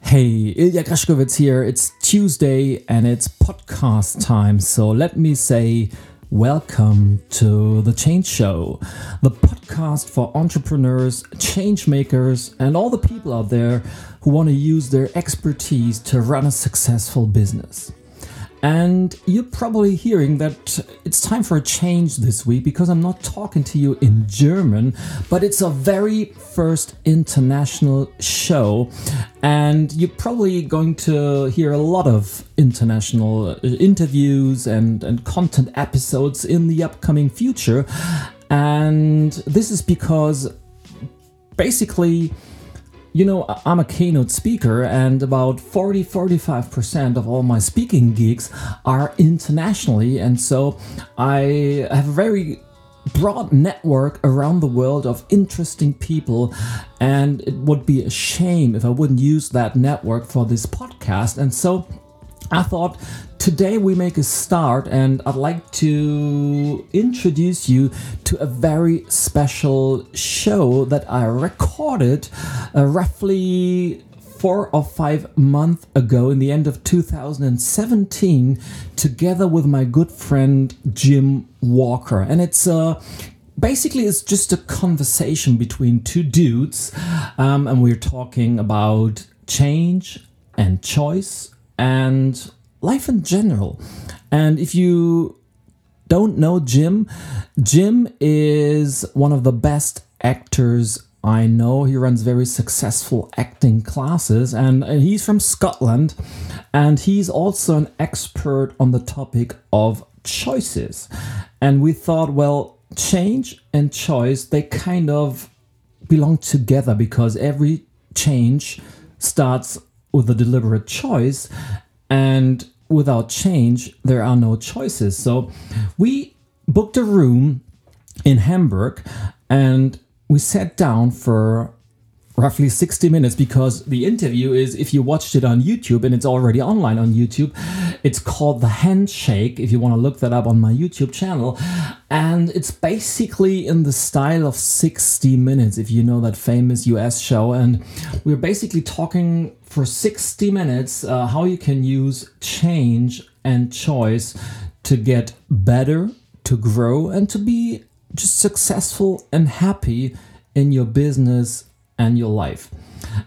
Hey, Ilya Grzeskowitz here. It's Tuesday and it's podcast time. So let me say welcome to The Change Show, the podcast for entrepreneurs, change makers, and all the people out there who want to use their expertise to run a successful business. And you're probably hearing that it's time for a change this week because I'm not talking to you in German, but it's a very first international show. And you're probably going to hear a lot of international uh, interviews and, and content episodes in the upcoming future. And this is because basically, you know, I'm a keynote speaker, and about 40 45% of all my speaking gigs are internationally. And so I have a very broad network around the world of interesting people. And it would be a shame if I wouldn't use that network for this podcast. And so I thought today we make a start, and I'd like to introduce you to a very special show that I recorded uh, roughly four or five months ago in the end of 2017 together with my good friend Jim Walker. And it's uh, basically it's just a conversation between two dudes, um, and we're talking about change and choice and life in general. And if you don't know Jim, Jim is one of the best actors I know. He runs very successful acting classes and, and he's from Scotland and he's also an expert on the topic of choices. And we thought, well, change and choice, they kind of belong together because every change starts with a deliberate choice and without change there are no choices. So we booked a room in hamburg and we sat down for roughly 60 minutes because the interview is if you watched it on YouTube and it's already online on YouTube it's called the handshake if you want to look that up on my YouTube channel. And it's basically in the style of 60 minutes if you know that famous US show. And we're basically talking for 60 minutes uh, how you can use change and choice to get better to grow and to be just successful and happy in your business and your life.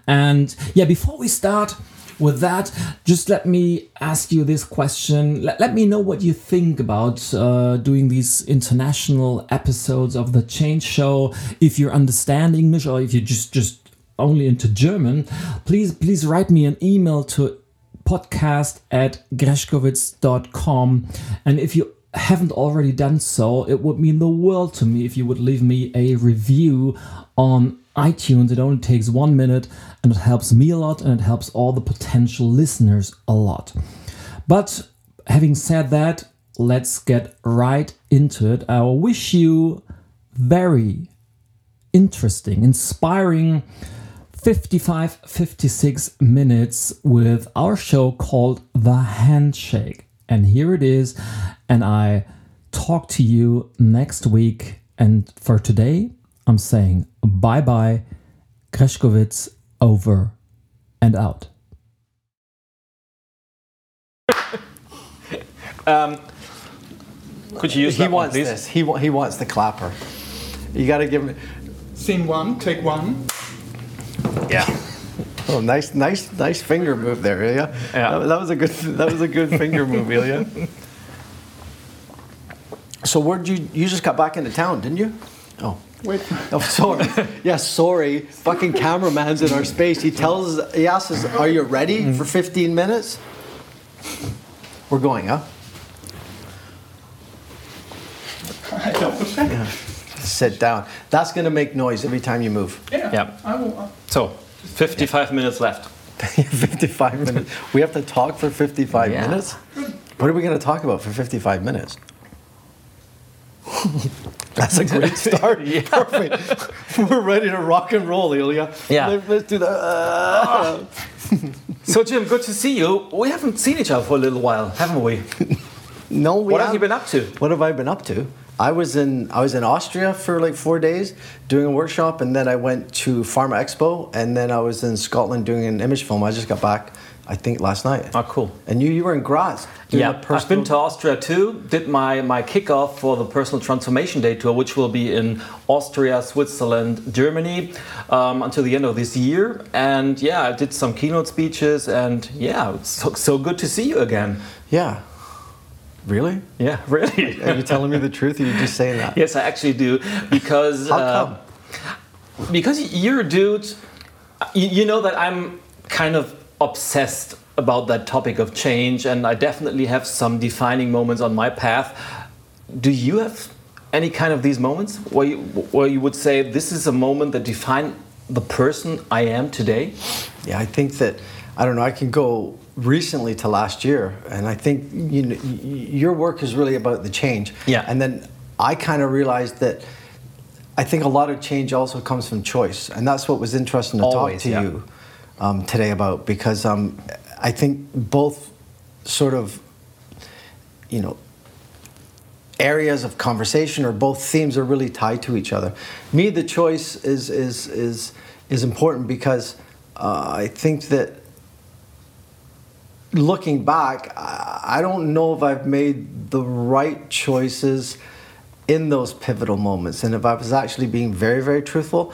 And yeah, before we start with that, just let me ask you this question. Let, let me know what you think about uh, doing these international episodes of the Change Show. If you're understanding English or if you're just just only into German, please please write me an email to podcast at grzeskowitz.com. And if you haven't already done so, it would mean the world to me if you would leave me a review on iTunes. It only takes one minute and it helps me a lot and it helps all the potential listeners a lot. But having said that, let's get right into it. I wish you very interesting, inspiring 55 56 minutes with our show called The Handshake. And here it is. And I talk to you next week. And for today, I'm saying bye bye, Grzeskowitz over and out. Um, could you use he that wants please? this. He, he wants the clapper. You got to give him. Scene one, take one. Yeah. Oh, nice, nice, nice finger move there, Ilya. Yeah. That, that was a good. That was a good finger move, Ilya. So where did you? You just got back into town, didn't you? Oh. Wait. Oh, sorry. yeah, sorry. Fucking cameraman's in our space. He tells us, he asks us, "Are you ready for 15 minutes?" We're going, huh? I double check. Sit down. That's gonna make noise every time you move. Yeah. Yeah. I will. uh, So, 55 minutes left. 55 minutes. We have to talk for 55 Yeah. minutes? What are we going to talk about for 55 minutes? That's a great start. Perfect. We're ready to rock and roll, Ilya. Yeah. Let, us do that. Uh, So, Jim, good to see you. We haven't seen each other for a little while, haven't we? no, we What have you been up to? What have I been up to? I was in I was in Austria for like four days doing a workshop, and then I went to Pharma Expo, and then I was in Scotland doing an image film. I just got back, I think, last night. Oh, cool. And you you were in Graz. Yeah, I've been to Austria too. Did my my kickoff for the Personal Transformation Day tour, which will be in Austria, Switzerland, Germany um, until the end of this year. And yeah, I did some keynote speeches, and yeah, it's so, so good to see you again. Yeah. Really? Yeah, really. Are you telling me the truth? Or are you just saying that? yes, I actually do because How uh, because you're a dude. You, you know that I'm kind of obsessed about that topic of change, and I definitely have some defining moments on my path. Do you have any kind of these moments where you, where you would say this is a moment that defined the person I am today? Yeah, I think that I don't know. I can go recently to last year, and I think you know your work is really about the change. Yeah. And then I kind of realized that I think a lot of change also comes from choice, and that's what was interesting to Always, talk to yeah. you um, today about because um, I think both sort of you know areas of conversation or both themes are really tied to each other. Me, the choice is is is is important because uh, I think that looking back, I I don't know if I've made the right choices in those pivotal moments, and if I was actually being very very truthful.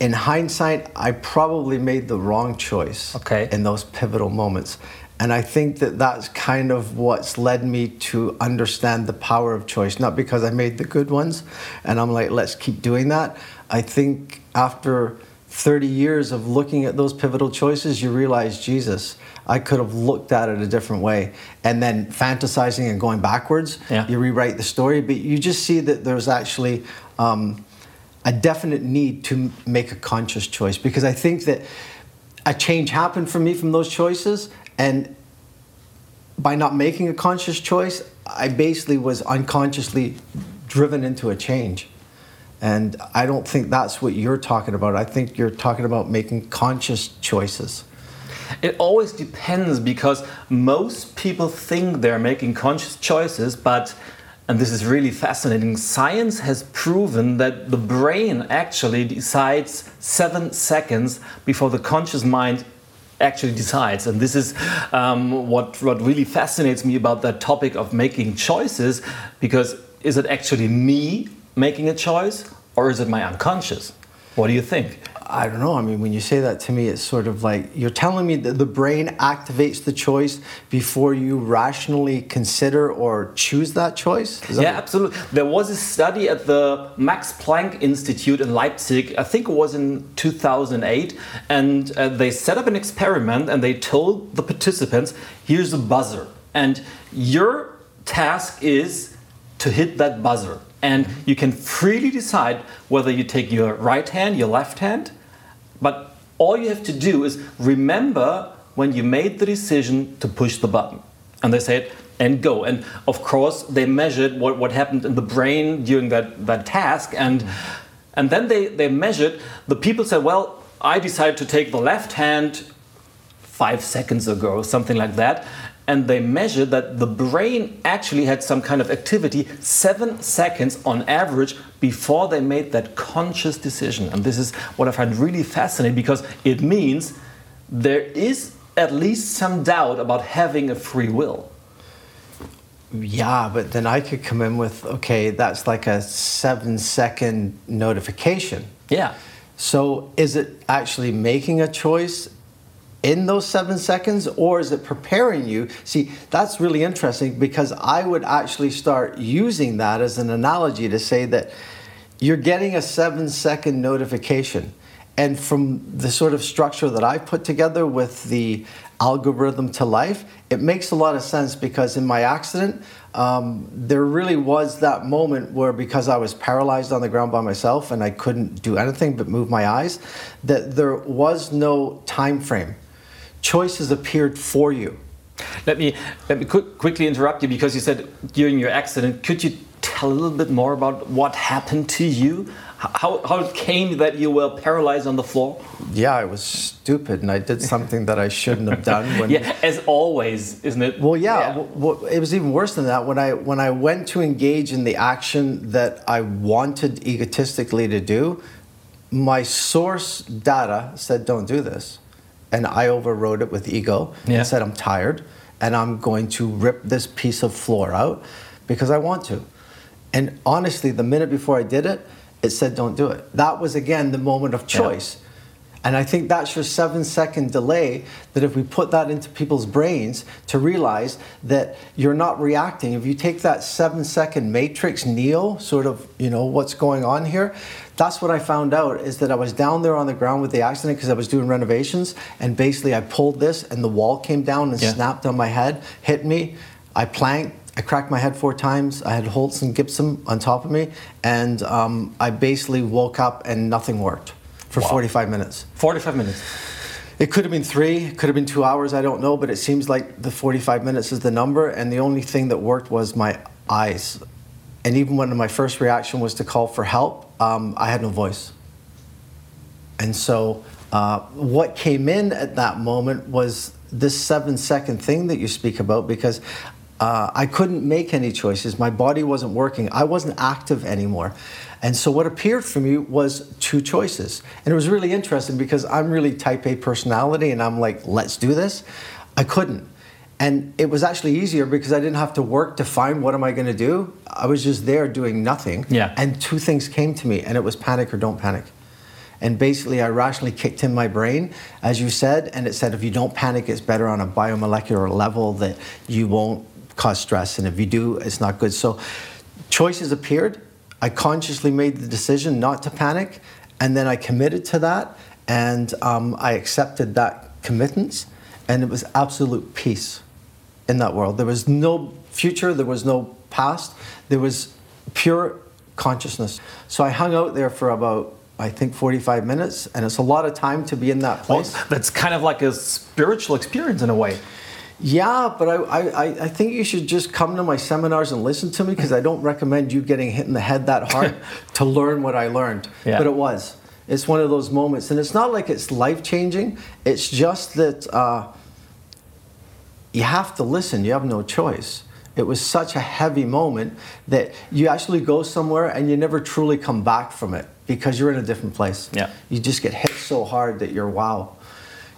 In hindsight, I probably made the wrong choice Okay. in those pivotal moments. And I think that that's kind of what's led me to understand the power of choice. Not because I made the good ones and I'm like, let's keep doing that. I think after 30 years of looking at those pivotal choices, you realize, Jesus, I could have looked at it a different way. And then fantasizing and going backwards, Yeah. you rewrite the story, but you just see that there's actually. Um, a definite need to make a conscious choice because I think that a change happened for me from those choices, and by not making a conscious choice, I basically was unconsciously driven into a change. And I don't think that's what you're talking about. I think you're talking about making conscious choices. It always depends because most people think they're making conscious choices, but, and this is really fascinating, science has proven that the brain actually decides seven seconds before the conscious mind actually decides. And this is um, what, what really fascinates me about that topic of making choices because is it actually me making a choice or is it my unconscious? What do you think? I don't know. I mean, when you say that to me, it's sort of like you're telling me that the brain activates the choice before you rationally consider or choose that choice. That Yeah, absolutely. There was a study at the Max Planck Institute in Leipzig, I think it was in 2008, and uh, they set up an experiment and they told the participants here's a buzzer, and your task is to hit that buzzer. And you can freely decide whether you take your right hand, your left hand, but all you have to do is remember when you made the decision to push the button. And they said, and go. And of course, they measured what, what happened in the brain during that, that task. And, and then they, they measured, the people said, well, I decided to take the left hand five seconds ago, something like that. And they measured that the brain actually had some kind of activity seven seconds on average before they made that conscious decision. And this is what I find really fascinating because it means there is at least some doubt about having a free will. Yeah, but then I could come in with, okay, that's like a seven second notification. Yeah. So is it actually making a choice in those seven seconds or is it preparing you? See, that's really interesting because I would actually start using that as an analogy to say that you're getting a seven second notification. And from the sort of structure that I put together with the algorithm to life, it makes a lot of sense because in my accident, um, there really was that moment where because I was paralyzed on the ground by myself and I couldn't do anything but move my eyes, that there was no time frame. Choices appeared for you. Let me let me quick, quickly interrupt you because you said during your accident. Could you tell a little bit more about what happened to you how, how it came that you were paralyzed on the floor? Yeah, I was stupid and I did something that I shouldn't have done. When, Yeah, as always, isn't it? Well, yeah. w- w- it was even worse than that. When I when I went to engage in the action that I wanted egotistically to do, my source data said, "Don't do this," and I overrode it with ego Yeah. and said, "I'm tired, and I'm going to rip this piece of floor out because I want to." And honestly, the minute before I did it, it said, "Don't do it." That was again the moment of choice. And I think that's your seven second delay. That if we put that into people's brains to realize that you're not reacting, if you take that seven second matrix Neo, sort of, you know, what's going on here, that's what I found out is that I was down there on the ground with the accident because I was doing renovations. And basically, I pulled this and the wall came down and Yeah. snapped on my head, hit me. I planked. I cracked my head four times. I had Holtz and Gibson on top of me. And um, I basically woke up and nothing worked for 45 minutes. 45 minutes. It could have been three, it could have been two hours, I don't know, but it seems like the 45 minutes is the number, and the only thing that worked was my eyes. And even when my first reaction was to call for help, um, I had no voice. And so, uh, what came in at that moment was this seven second thing that you speak about because uh, I couldn't make any choices. My body wasn't working. I wasn't active anymore. And so, what appeared for me was two choices. And it was really interesting because I'm really type A personality and I'm like, let's do this. I couldn't. And it was actually easier because I didn't have to work to find what am I going to do. I was just there doing nothing. Yeah. And two things came to me, and it was panic or don't panic. And basically, I rationally kicked in my brain, as you said, and it said if you don't panic, it's better on a biomolecular level that you won't cause stress. And if you do, it's not good. So choices appeared. I consciously made the decision not to panic, and then I committed to that, and um, I accepted that committance, and it was absolute peace in that world. There was no future, there was no past, there was pure consciousness. So I hung out there for about, I think, 45 minutes, and it's a lot of time to be in that Well, place. that's kind of like a spiritual experience in a way. Yeah, but I, I, I- I think you should just come to my seminars and listen to me because I don't recommend you getting hit in the head that hard to learn what I learned. Yeah. But it was. It's one of those moments. And it's not like it's life changing, it's just that uh, you have to listen, you have no choice. It was such a heavy moment that you actually go somewhere and you never truly come back from it because you're in a different place. Yeah. You just get hit so hard that you're wow,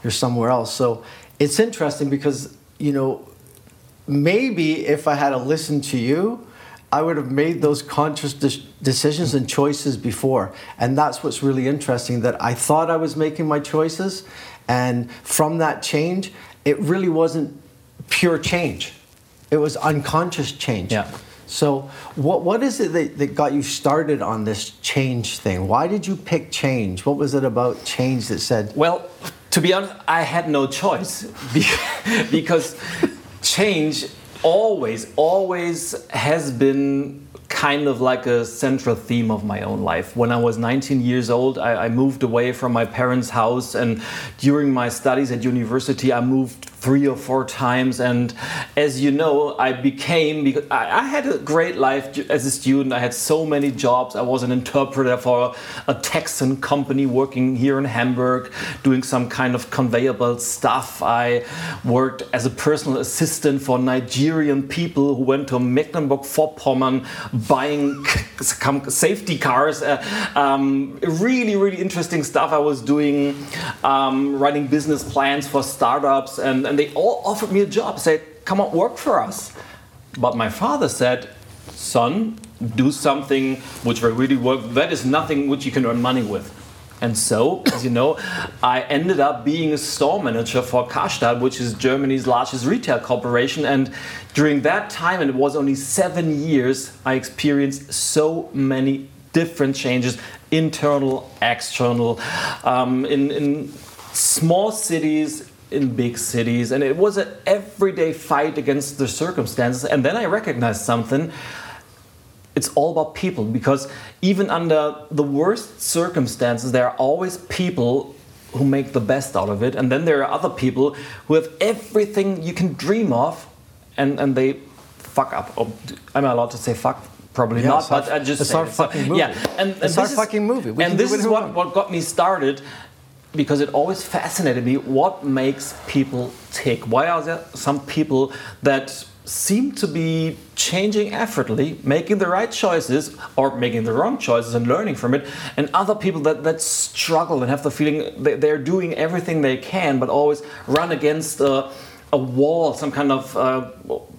you're somewhere else. So it's interesting because, you know, maybe if I had to listen to you, I would have made those conscious de- decisions and choices before. And that's what's really interesting that I thought I was making my choices. And from that change, it really wasn't pure change, it was unconscious change. Yeah. So, what, what is it that, that got you started on this change thing? Why did you pick change? What was it about change that said, Well, to be honest, I had no choice because change always, always has been kind of like a central theme of my own life. When I was 19 years old, I, I moved away from my parents' house, and during my studies at university, I moved three or four times. And as you know, I became because I, I had a great life as a student. I had so many jobs. I was an interpreter for a Texan company working here in Hamburg, doing some kind of conveyor belt stuff. I worked as a personal assistant for Nigerian people who went to Mecklenburg-Vorpommern buying some safety cars. Uh, um, really, really interesting stuff I was doing, um, writing business plans for startups, and, and they all offered me a job, said, come on, work for us. But my father said, son, do something which will really work. That is nothing which you can earn money with. And so, as you know, I ended up being a store manager for Karstadt, which is Germany's largest retail corporation. And during that time, and it was only seven years, I experienced so many different changes internal, external, um, in, in small cities, in big cities. And it was an everyday fight against the circumstances. And then I recognized something it's all about people because even under the worst circumstances, there are always people who make the best out of it, and then there are other people who have everything you can dream of, and and they fuck up. Or, am I allowed to say fuck? Probably Yeah, not, but I just it's our fucking movie. Yeah, and, and It's our is- fucking movie. We and this is what, what got me started because it always fascinated me what makes people tick. Why are there some people that seem to be changing effortlessly, making the right choices or making the wrong choices and learning from it, and other people that, that struggle and have the feeling that they're doing everything they can but always run against a, a wall, some kind of, uh,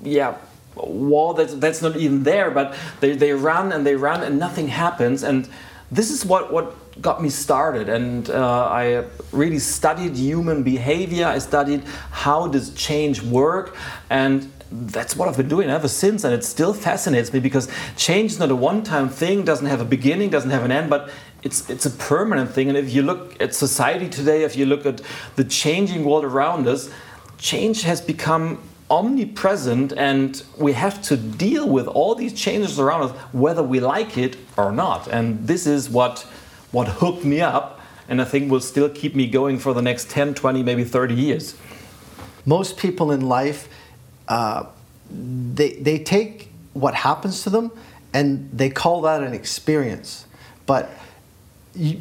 yeah, wall that's, that's not even there, but they, they run and they run and nothing happens. And this is what, what got me started. And uh, I really studied human behavior. I studied how does change work. And that's what I've been doing ever since. And it still fascinates me because change is not a one time thing, doesn't have a beginning, doesn't have an end, but it's, it's a permanent thing. And if you look at society today, if you look at the changing world around us, change has become omnipresent and we have to deal with all these changes around us whether we like it or not and this is what what hooked me up and i think will still keep me going for the next 10 20 maybe 30 years. Most people in life uh, they, they take what happens to them and they call that an experience. But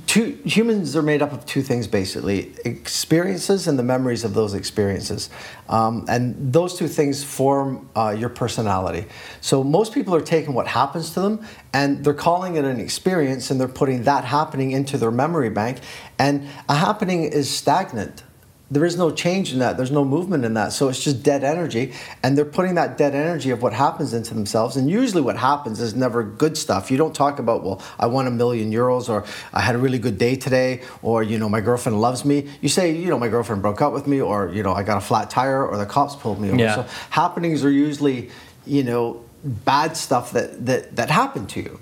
two, humans are made up of two things basically experiences and the memories of those experiences. Um, and those two things form uh, your personality. So most people are taking what happens to them and they're calling it an experience and they're putting that happening into their memory bank. And a happening is stagnant there is no change in that. There's no movement in that. So it's just dead energy. And they're putting that dead energy of what happens into themselves. And usually what happens is never good stuff. You don't talk about, well, I won a million euros or I had a really good day today or, you know, my girlfriend loves me. You say, you know, my girlfriend broke up with me or, you know, I got a flat tire or the cops pulled me over. Yeah. So happenings are usually, you know, bad stuff that, that, that happened to you.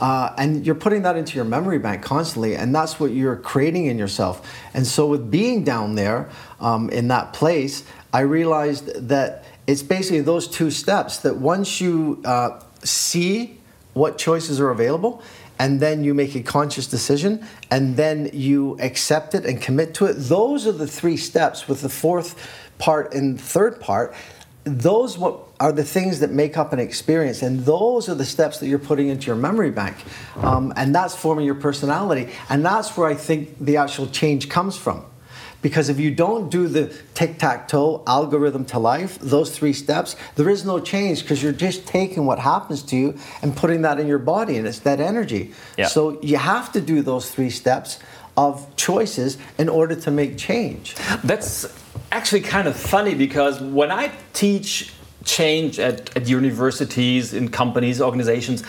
Uh, and you're putting that into your memory bank constantly, and that's what you're creating in yourself. And so, with being down there um, in that place, I realized that it's basically those two steps that once you uh, see what choices are available, and then you make a conscious decision, and then you accept it and commit to it, those are the three steps, with the fourth part and third part those what are the things that make up an experience and those are the steps that you're putting into your memory bank. Um, and that's forming your personality and that's where i think the actual change comes from. Because if you don't do the tic-tac-toe algorithm to life those three steps there is no change because you're just taking what happens to you and putting that in your body and it's that energy. Yeah. so you have to do those three steps of choices in order to make change. That's actually kind of funny because when I teach change at, at universities, in companies, organizations,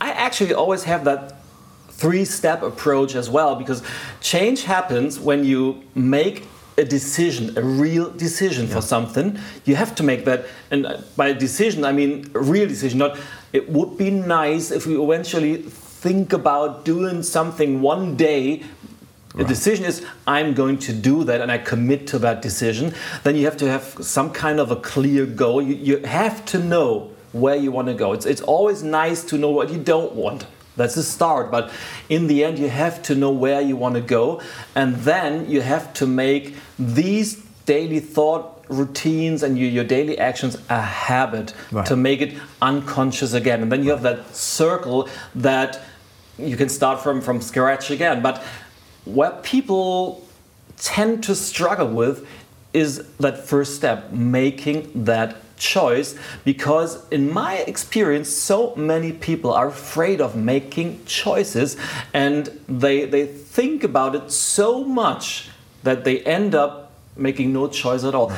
I actually always have that three step approach as well because change happens when you make a decision, a real decision for something. You have to make that, and by decision, I mean a real decision, not it would be nice if we eventually think about doing something one day the decision is I'm going to do that and I commit to that decision. Then you have to have some kind of a clear goal. You, you have to know where you want to go. It's, it's always nice to know what you don't want. That's the start. But in the end, you have to know where you want to go. And then you have to make these daily thought routines and your, your daily actions a habit Right. to make it unconscious again. And then you have that circle that you can start from, from scratch again. But what people tend to struggle with is that first step, making that choice. Because in my experience, so many people are afraid of making choices and they, they think about it so much that they end up making no choice at all.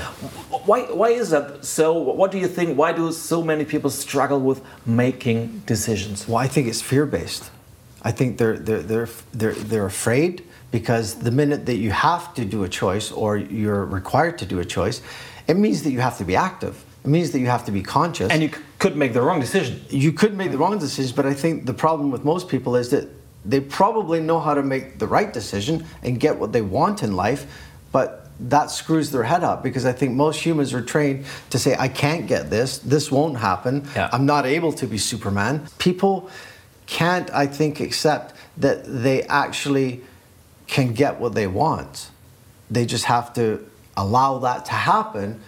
Why, why is that so? What do you think? Why do so many people struggle with making decisions? Well, I think it's fear based. I think they're, they're, they're, they're, they're afraid because the minute that you have to do a choice or you're required to do a choice, it means that you have to be active. It means that you have to be conscious. And you c- could make the wrong decision. you could make the wrong decision, but I think the problem with most people is that they probably know how to make the right decision and get what they want in life, but that screws their head up because I think most humans are trained to say, I can't get this, this won't happen, Yeah. I'm not able to be Superman. People can't, I think, accept that they actually can get what they want. They just have to allow that to happen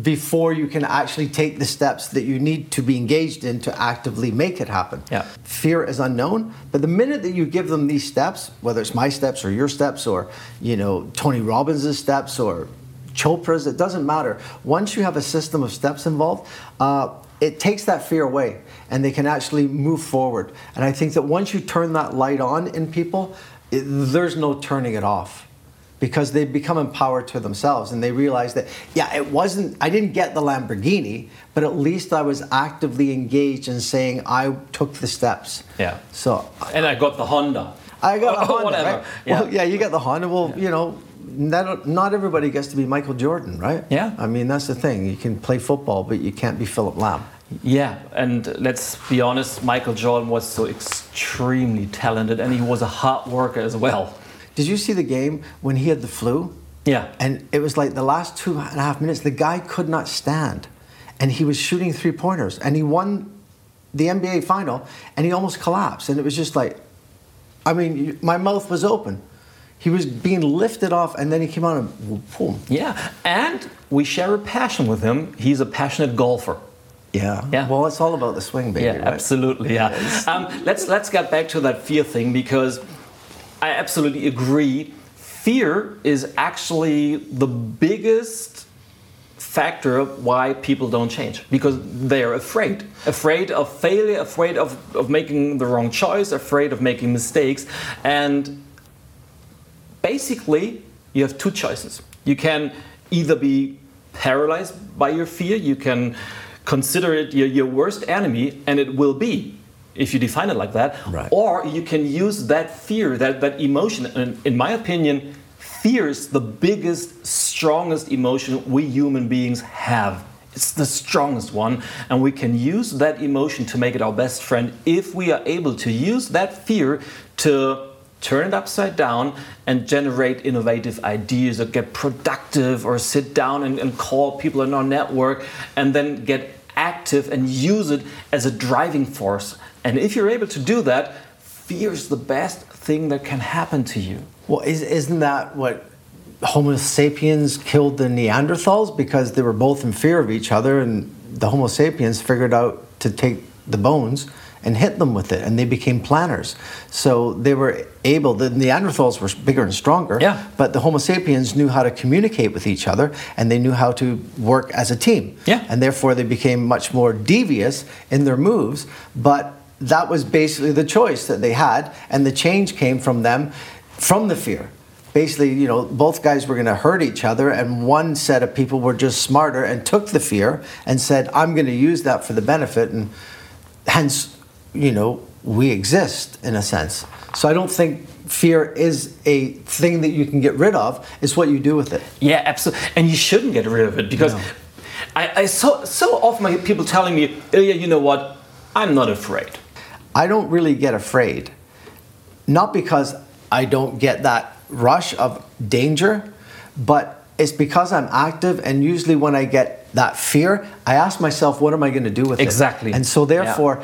before you can actually take the steps that you need to be engaged in to actively make it happen. Yeah. Fear is unknown, but the minute that you give them these steps, whether it's my steps or your steps or you know Tony Robbins' steps or Chopra's, it doesn't matter. Once you have a system of steps involved, uh, it takes that fear away and they can actually move forward. And I think that once you turn that light on in people, it, there's no turning it off because they become empowered to themselves and they realize that yeah it wasn't i didn't get the lamborghini but at least i was actively engaged in saying i took the steps Yeah. so And I got the Honda. i got a Or oh, honda whatever. right? Yeah. well yeah you got the honda well you know not, not everybody gets to be michael jordan right Yeah. i mean that's the thing you can play football but you can't be Philipp Lahm Yeah, and let's be honest, Michael Jordan was so extremely talented and he was a hard worker as well. did you see the game when he had the flu Yeah. And it was like the last two and a half minutes, the guy could not stand. And he was shooting three pointers. And he won the NBA final and he almost collapsed. And it was just like, I mean, my mouth was open. He was being lifted off and then he came out and boom. Yeah, and we share a passion with him. He's a passionate golfer. Yeah. Yeah. Well, it's all about the swing, baby. Yeah, right? absolutely. Yeah. Um, let's let's get back to that fear thing because I absolutely agree. Fear is actually the biggest factor why people don't change because they are afraid afraid of failure afraid of, of making the wrong choice afraid of making mistakes and basically you have two choices you can either be paralyzed by your fear you can consider it your, your worst enemy and it will be if you define it like that Right. or you can use that fear that, that emotion and in my opinion fear is the biggest strongest emotion we human beings have it's the strongest one and we can use that emotion to make it our best friend if we are able to use that fear to turn it upside down and generate innovative ideas or get productive or sit down and, and call people in our network and then get active and use it as a driving force. And if you're able to do that, fear is the best thing that can happen to you. Well, is, isn't that what Homo sapiens killed the Neanderthals because they were both in fear of each other, and the Homo sapiens figured out to take the bones and hit them with it, and they became planners. So they were able. The Neanderthals were bigger and stronger, Yeah. but the Homo sapiens knew how to communicate with each other, and they knew how to work as a team. Yeah. and therefore they became much more devious in their moves, but that was basically the choice that they had, and the change came from them, from the fear. Basically, you know, both guys were going to hurt each other, and one set of people were just smarter and took the fear and said, "I'm going to use that for the benefit," and hence, you know, we exist in a sense. So I don't think fear is a thing that you can get rid of. It's what you do with it. Yeah, absolutely. And you shouldn't get rid of it because No. I, I so so often I hear people telling me, oh, Ilya, you know what? I'm not afraid. I don't really get afraid. Not because I don't get that rush of danger, but it's because I'm active and usually when I get that fear, I ask myself, what am I going to do with it? Exactly. And so therefore,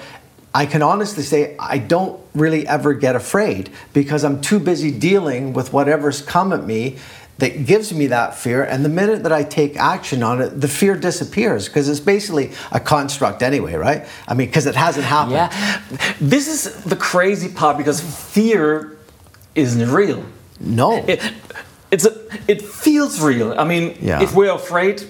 I can honestly say I don't really ever get afraid because I'm too busy dealing with whatever's come at me that gives me that fear. And the minute that I take action on it, the fear disappears because it's basically a construct anyway, right? I mean, because it hasn't happened. Yeah. This is the crazy part because fear isn't real. No. It, it's a, it feels real. I mean, Yeah. if we're afraid,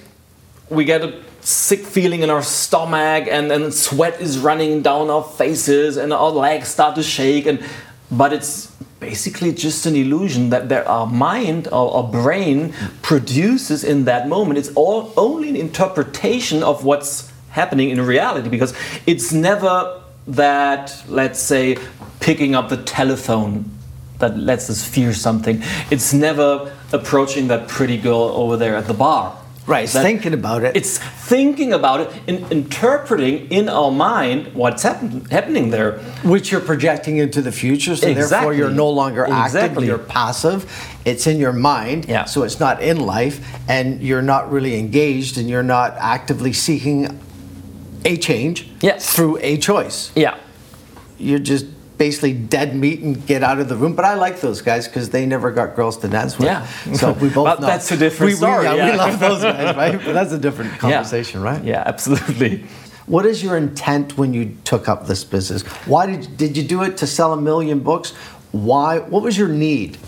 we get a sick feeling in our stomach and then sweat is running down our faces and our legs start to shake and but it's basically just an illusion that our mind our, our brain produces in that moment it's all only an interpretation of what's happening in reality because it's never that let's say picking up the telephone that lets us fear something. It's never approaching that pretty girl over there at the bar. Right, it's thinking about it. It's thinking about it and interpreting in our mind what's happen- happening there. which you're projecting into the future. So therefore, you're no longer active. You're passive. It's in your mind. Yeah. So it's not in life, and you're not really engaged, and you're not actively seeking a change Yes. through a choice. Yeah. You're just basically dead meat and get out of the room. But I like those guys because they never got girls to dance with. Yeah. So we both But know. that's a different we, story, We, yeah, yeah. we love those guys, right? But that's a different conversation, yeah. right? Yeah, absolutely. What is your intent when you took up this business? Why did did you do it to sell a million books? Why? What was your need?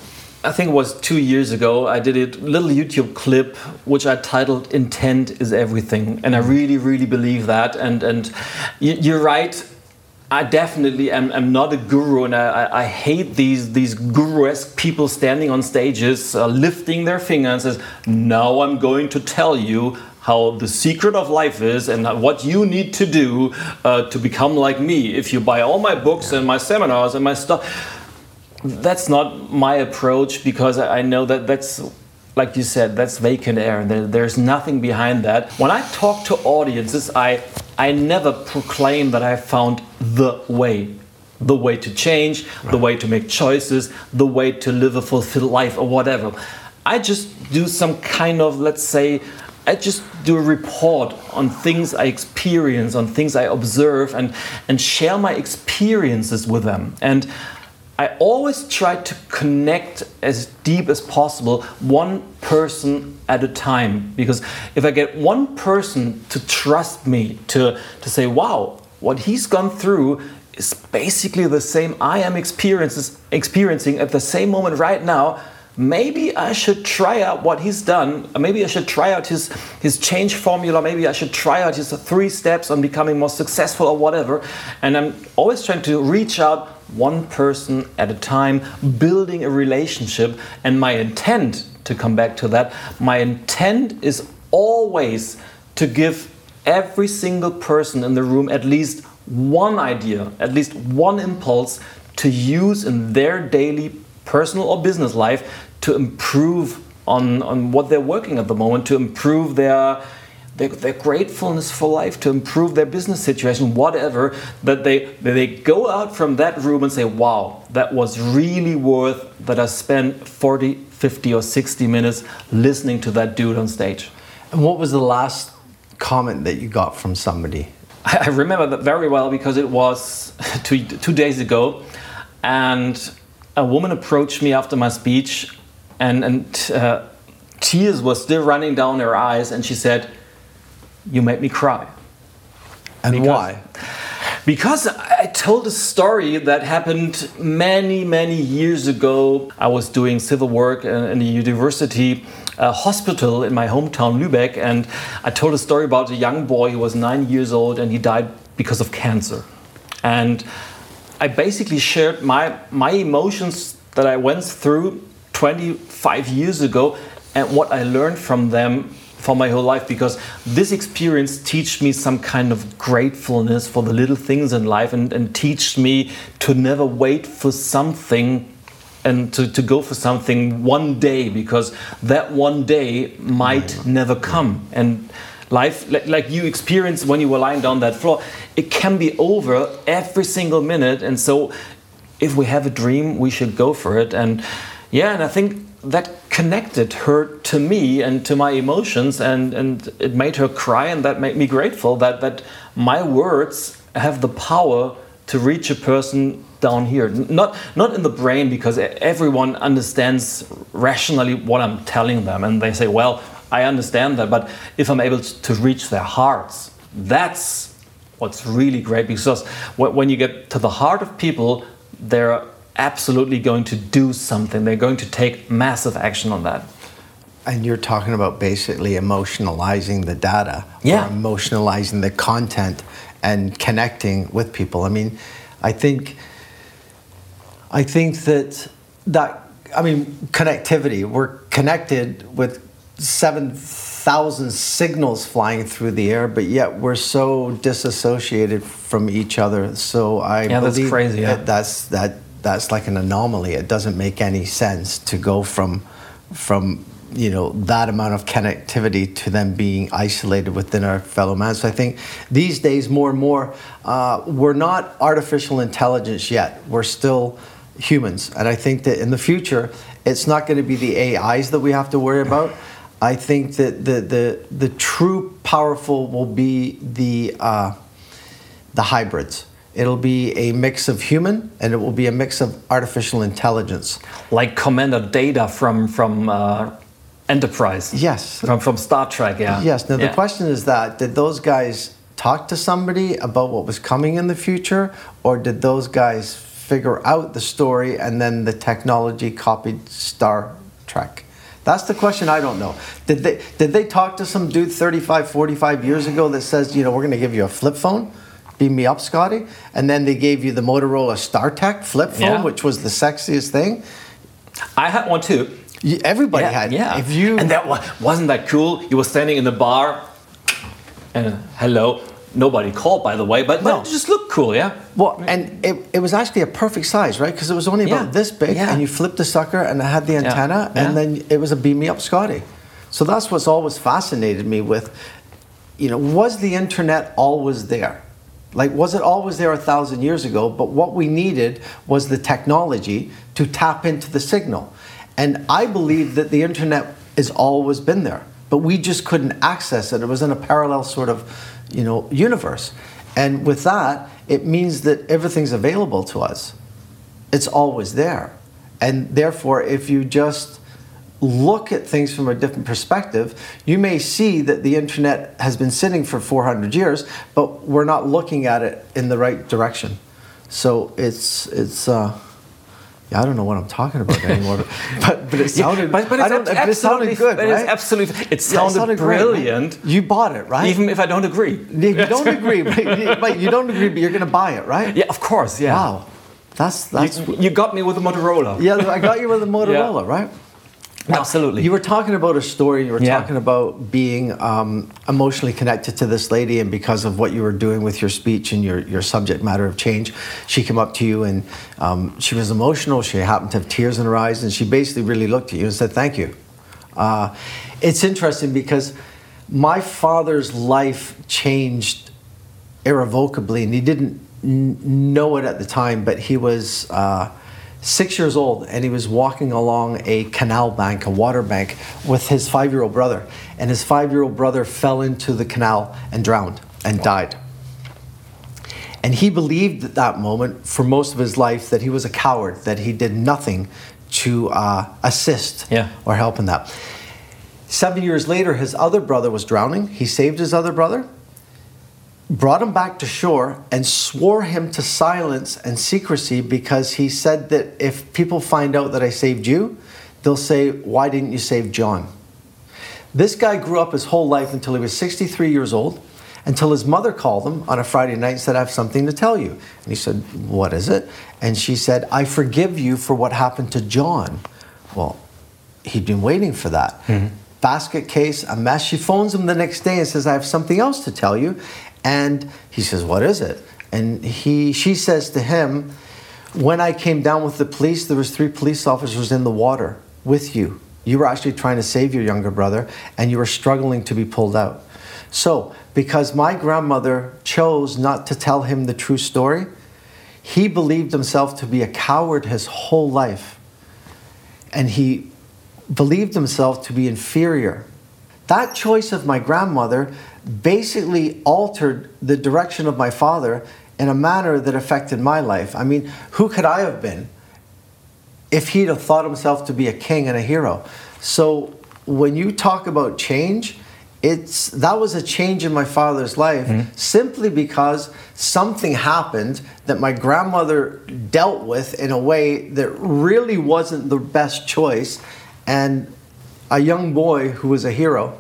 I think it was two years ago. I did a little YouTube clip which I titled "Intent is Everything," and I really, really believe that. And and you're right. I definitely am, am not a guru, and I, I- hate these these guru-esque people standing on stages, uh, lifting their finger and says, "Now I'm going to tell you." How the secret of life is, and what you need to do uh, to become like me. If you buy all my books and my seminars and my stuff, that's not my approach because I I know that that's like you said that's vacant air there, there's nothing behind that when i talk to audiences i i never proclaim that i found the way the way to change the way to make choices the way to live a fulfilled life or whatever i just do some kind of let's say I just do a report on things I experience, on things I observe, and, and share my experiences with them. And I always try to connect as deep as possible, one person at a time. Because if I get one person to trust me, to, to say, wow, what he's gone through is basically the same I am experiencing at the same moment right now, maybe I should try out what he's done. Maybe I should try out his, his change formula. Maybe I should try out his three steps on becoming more successful or whatever. And I'm always trying to reach out one person at a time, building a relationship. And my intent, to come back to that, my intent is always to give every single person in the room at least one idea, at least one impulse to use in their daily personal or business life to improve on, on what they're working at the moment, to improve their, their, their gratefulness for life, to improve their business situation, whatever, that they, that they go out from that room and say, wow, that was really worth that I spent 40, 50, or 60 minutes listening to that dude on stage. And what was the last comment that you got from somebody? I I remember that very well because it was two, two days ago, and a woman approached me after my speech, and, and uh, tears were still running down her eyes, and she said, You made me cry. And Because- why? Because I told a story that happened many, many years ago. I was doing civil work in a university uh, hospital in my hometown, Lübeck, and I told a story about a young boy who was nine years old and he died because of cancer. And I basically shared my, my emotions that I went through 25 years ago and what I learned from them for my whole life because this experience teach me some kind of gratefulness for the little things in life and, and teach me to never wait for something and to, to go for something one day because that one day might never come. And life like, like you experienced when you were lying down that floor it can be over every single minute. And so if we have a dream we should go for it. And yeah and i think that connected her to me and to my emotions and and it made her cry and that made me grateful that that my words have the power to reach a person down here. Not not in the brain because everyone understands rationally what i'm telling them and they say well i understand that but if i'm able to reach their hearts that's what's really great. Because when you get to the heart of people they're absolutely going to do something they're going to take massive action on that And you're talking about basically emotionalizing the data Yeah. or emotionalizing the content and connecting with people. I mean, I think I think that that I mean connectivity. We're connected with seven thousand signals flying through the air, but yet we're so disassociated from each other. So I Yeah, that's believe crazy, yeah. that that's that that's like an anomaly. It doesn't make any sense to go from from you know that amount of connectivity to them being isolated within our fellow man. So I think these days more and more uh, we're not artificial intelligence yet. We're still humans, and I think that in the future it's not going to be the AIs that we have to worry about. I think that the the the true powerful will be the uh, the hybrids. It'll be a mix of human and it will be a mix of artificial intelligence. Like Commander Data from from uh, Enterprise. Yes. From from Star Trek. Yeah. Yes. Now, the question is that did those guys talk to somebody about what was coming in the future, or did those guys figure out the story and then the technology copied Star Trek? That's the question I don't know. Did they, did they talk to some dude 35, 45 years ago that says, you know, we're going to give you a flip phone? Beam me up, Scotty. And then they gave you the Motorola StarTAC flip phone, Yeah. which was the sexiest thing. I had one too. You- Everybody yeah, had. Yeah. If you and that wa- wasn't that cool. You were standing in the bar, and uh, hello. Nobody called, by the way, but, No. but it just looked cool. Yeah. Well, and it, it was actually a perfect size, right? Because it was only about Yeah. this big, and you flipped the sucker, and it had the antenna, and then it was a beam me up Scotty. So that's what's always fascinated me with, you know, was the internet always there? Like, was it always there a thousand years ago? But what we needed was the technology to tap into the signal. And I believe that the internet has always been there, but we just couldn't access it. It was in a parallel sort of, you know, universe. And with that, it means that everything's available to us. It's always there. And therefore, if you just look at things from a different perspective, you may see that the internet has been sitting for 400 years, but we're not looking at it in the right direction. So it's it's uh, yeah, I don't know what I'm talking about anymore, but but it sounded but, but I it's don't- ab- it sounded good, but right? It's absolutely. It Yeah, it sounded, great, brilliant, You bought it, right? even if I don't agree. you don't agree, but you, but you don't agree, but you're going to buy it, right? Yeah, of course. Yeah. Wow, that's that's You, you got me with the Motorola. yeah. I got you with the Motorola, right? Absolutely. You were talking about a story. You were Yeah. talking about being um, emotionally connected to this lady, and because of what you were doing with your speech and your, your subject matter of change, she came up to you and um, she was emotional. She happened to have tears in her eyes, and she basically really looked at you and said, "Thank you." Uh, it's interesting because my father's life changed irrevocably, and he didn't n- know it at the time, but he was uh, six years old and he was walking along a canal bank, a water bank, with his five year old brother. And his five year old brother fell into the canal and drowned and died. And he believed at that moment, for most of his life, that he was a coward, that he did nothing to uh, assist Yeah. or help in that. Seven years later, his other brother was drowning. He saved his other brother, brought him back to shore, and swore him to silence and secrecy because he said that if people find out that I saved you, they'll say, Why didn't you save John? This guy grew up his whole life until he was 63 years old, until his mother called him on a Friday night and said, I have something to tell you. And he said, What is it? And she said, I forgive you for what happened to John. Well, he'd been waiting for that. Mm-hmm. Basket case, a mess. She phones him the next day and says, I have something else to tell you. And he says, What is it? And he, she says to him, When I came down with the police, there was three police officers in the water with you. You were actually trying to save your younger brother, and you were struggling to be pulled out. So, because my grandmother chose not to tell him the true story, he believed himself to be a coward his whole life. And he believed himself to be inferior. That choice of my grandmother basically altered the direction of my father in a manner that affected my life. I mean, who could I have been if he'd have thought himself to be a king and a hero? So when you talk about change, it's that was a change in my father's life mm-hmm. simply because something happened that my grandmother dealt with in a way that really wasn't the best choice and a young boy who was a hero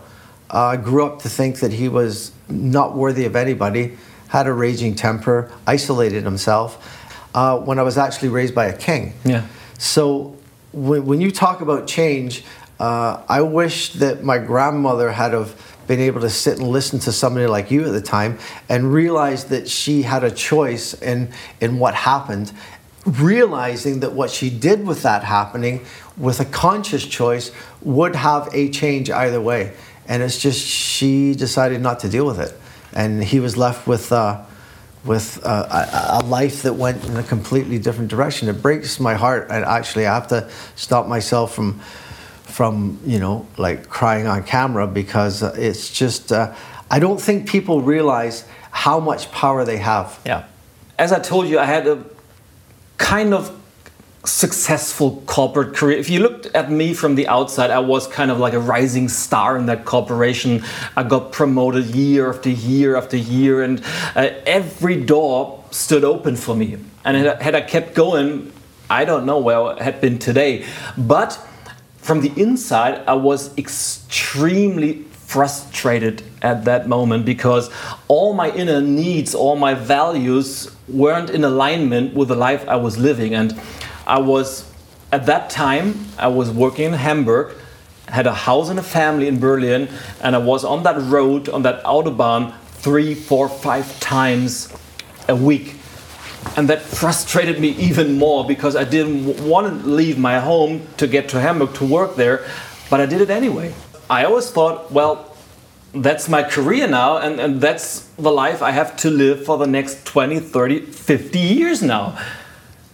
uh, grew up to think that he was not worthy of anybody, had a raging temper, isolated himself, uh, when I was actually raised by a king. Yeah. So when, when you talk about change, uh, I wish that my grandmother had have been able to sit and listen to somebody like you at the time and realize that she had a choice in, in what happened realizing that what she did with that happening with a conscious choice would have a change either way and it's just she decided not to deal with it. And he was left with uh, with uh, a, a life that went in a completely different direction. It breaks my heart. And actually i have to stop myself from from you know like crying on camera because uh, it's just uh, i don't think people realize how much power they have. Yeah. as I told you, I had a kind of successful corporate career. If you looked at me from the outside, I was kind of like a rising star in that corporation. I got promoted year after year after year, and uh, every door stood open for me. And had I kept going, I don't know where I had been today. But from the inside, I was extremely frustrated at that moment because all my inner needs, all my values weren't in alignment with the life I was living. And I was, at that time, I was working in Hamburg, had a house and a family in Berlin, and I was on that road, on that Autobahn, three, four, five times a week. And that frustrated me even more because I didn't want to leave my home to get to Hamburg to work there, but I did it anyway. I always thought, well, that's my career now, and, and that's the life I have to live for the next 20, 30, 50 years now.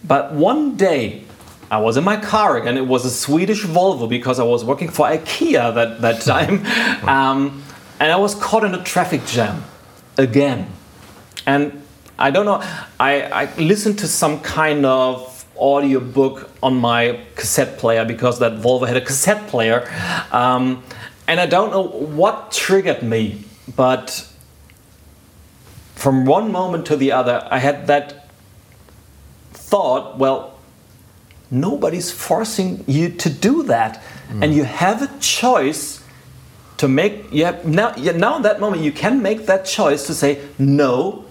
But one day, I was in my car again. It was a Swedish Volvo because I was working for IKEA that, that time. Um, and I was caught in a traffic jam again. And I don't know, I, I listened to some kind of audio book on my cassette player because that Volvo had a cassette player. Um, and I don't know what triggered me, but from one moment to the other, I had that thought, well, nobody's forcing you to do that. Mm. And you have a choice to make, yeah, now, now in that moment, you can make that choice to say, no,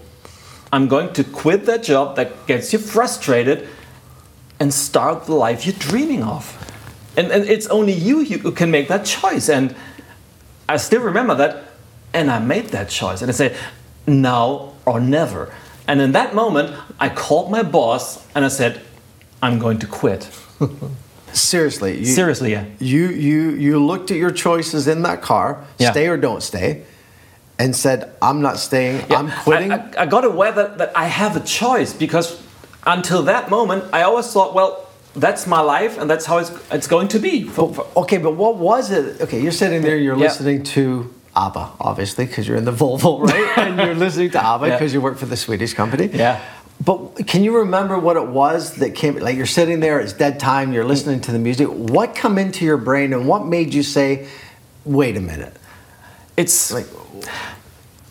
I'm going to quit that job that gets you frustrated and start the life you're dreaming of. And, and it's only you who can make that choice. And I still remember that. And I made that choice. And I said, now or never. And in that moment, I called my boss and I said, I'm going to quit. Seriously. You, Seriously, yeah. You, you, you looked at your choices in that car, Yeah. stay or don't stay, and said, I'm not staying, Yeah, I'm quitting. I, I, I got aware that, that I have a choice because until that moment, I always thought, well, that's my life and that's how it's, it's going to be. For, okay, but what was it? Okay, you're sitting there, you're Yeah. listening to ABBA, obviously, because you're in the Volvo, right? and you're listening to ABBA Yeah. because you work for the Swedish company. Yeah. But can you remember what it was that came? Like you're sitting there, it's dead time, you're listening to the music. What come into your brain and what made you say, wait a minute? it's Like,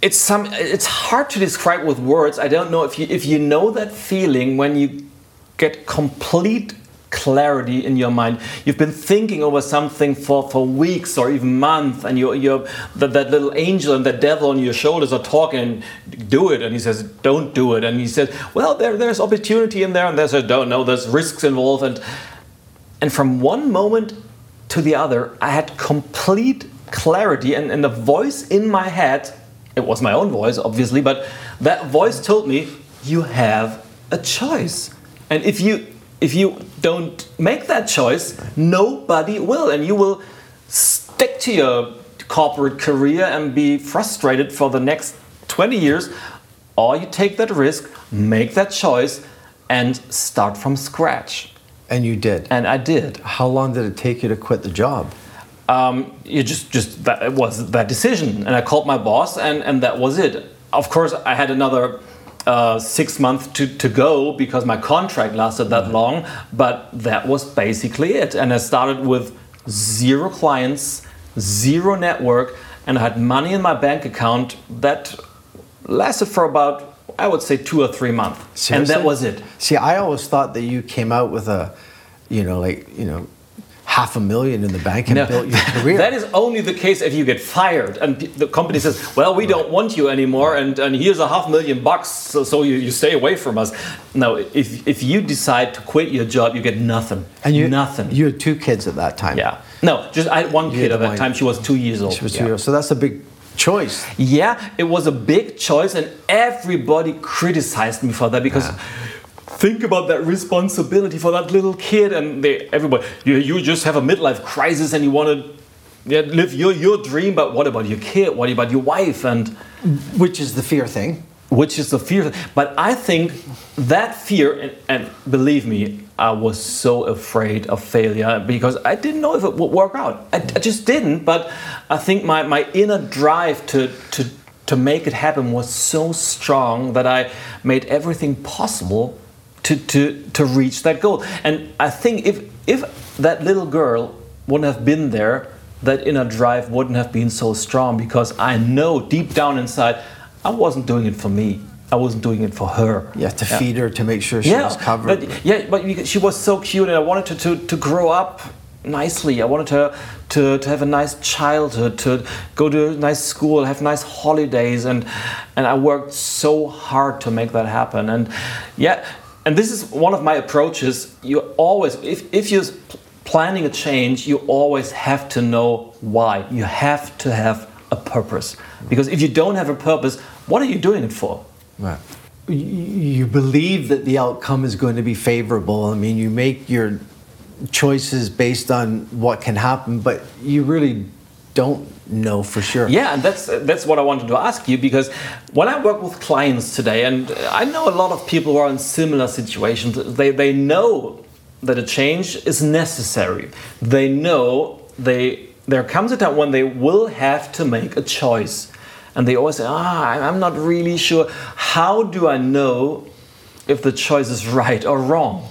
it's some it's hard to describe with words i don't know if you if you know that feeling when you get complete clarity in your mind. You've been thinking over something for for weeks or even months and you you're that, that little angel and that devil on your shoulders are talking do it and he says don't do it. And he says well there there's opportunity in there and there's a don't know there's risks involved. And and from one moment to the other, I had complete clarity, and, and the voice in my head, it was my own voice, obviously, but that voice told me, You have a choice. And if you if you don't make that choice, nobody will, and you will stick to your corporate career and be frustrated for the next 20 years, or you take that risk, make that choice, and start from scratch. and you did. And I did. How long did it take you to quit the job? Um, you just, just that it was that decision, and I called my boss, and, and that was it. Of course, I had another uh, six months to, to go because my contract lasted that long, but that was basically it. And I started with zero clients, zero network, and I had money in my bank account that lasted for about, I would say, two or three months, and that was it. See, I always thought that you came out with a, you know, like, you know, half a million in the bank and No, built your career. that is only the case if you get fired and the company says, "Well, we don't want you anymore, and, and here's a half million bucks, so, so you, you stay away from us." No, if if you decide to quit your job, you get nothing. and you nothing. You had two kids at that time. yeah. No, just I had one kid had at that time. She was two years old. She was two yeah. years- So that's a big choice. Yeah, it was a big choice, and everybody criticized me for that because. Think about that responsibility for that little kid, and they, everybody. You, you just have a midlife crisis, and you want to yeah, live your, your dream. But what about your kid? What about your wife? And Which is the fear thing. which is the fear. But I think that fear, and, and believe me, I was so afraid of failure because I didn't know if it would work out. I, I just didn't. But I think my, my inner drive to, to to make it happen was so strong that I made everything possible to, to, to reach that goal. And I think if, if that little girl wouldn't have been there, that inner drive wouldn't have been so strong because I know deep down inside I wasn't doing it for me. I wasn't doing it for her. Yeah, to feed her, to make sure she yeah, was covered. But, yeah, but she was so cute, and I wanted her to, to grow up nicely. I wanted her to, to have a nice childhood, to go to a nice school, have nice holidays, and and I worked so hard to make that happen. And yeah, and this is one of my approaches. You always, if if you're planning a change, you always have to know why. You have to have a purpose because if you don't have a purpose, what are you doing it for? Right. You believe that the outcome is going to be favorable. I mean, you make your choices based on what can happen, but you really don't know for sure. Yeah, and that's that's what I wanted to ask you because when I work with clients today, and I know a lot of people who are in similar situations, they they know that a change is necessary. They know they there comes a time when they will have to make a choice, and they always say, "Ah, I'm not really sure. How do I know if the choice is right or wrong?"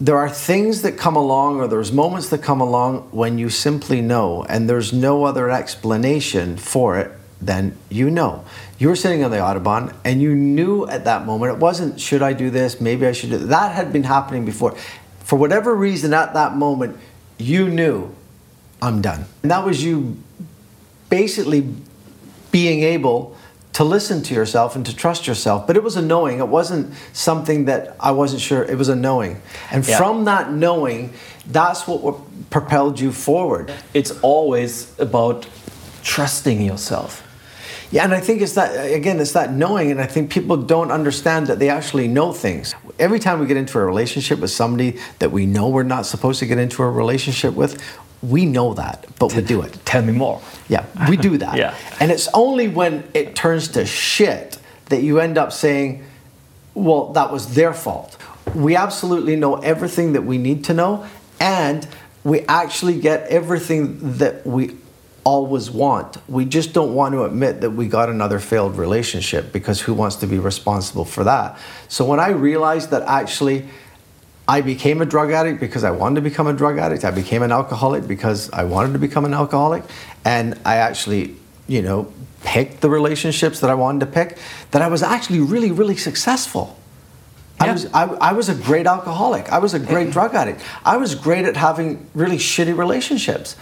There are things that come along or there's moments that come along when you simply know and there's no other explanation for it than you know. You were sitting on the autobahn and you knew at that moment it wasn't should i do this? Maybe i should do that had been happening before. For whatever reason at that moment you knew i'm done. And that was you basically being able to listen to yourself and to trust yourself. But it was a knowing. It wasn't something that I wasn't sure. It was a knowing. And yeah. from that knowing, that's what propelled you forward. It's always about trusting yourself. Yeah, and I think it's that again, it's that knowing, and I think people don't understand that they actually know things. Every time we get into a relationship with somebody that we know we're not supposed to get into a relationship with, we know that, but we do it. Tell me more. Yeah, we do that. yeah. And it's only when it turns to shit that you end up saying, well, that was their fault. We absolutely know everything that we need to know, and we actually get everything that we always want. We just don't want to admit that we got another failed relationship because who wants to be responsible for that? So when I realized that actually, I became a drug addict because I wanted to become a drug addict. I became an alcoholic because I wanted to become an alcoholic. And I actually, you know, picked the relationships that I wanted to pick, that I was actually really, really successful. Yeah. I was I, I, was a great alcoholic. I was a great drug addict. I was great at having really shitty relationships.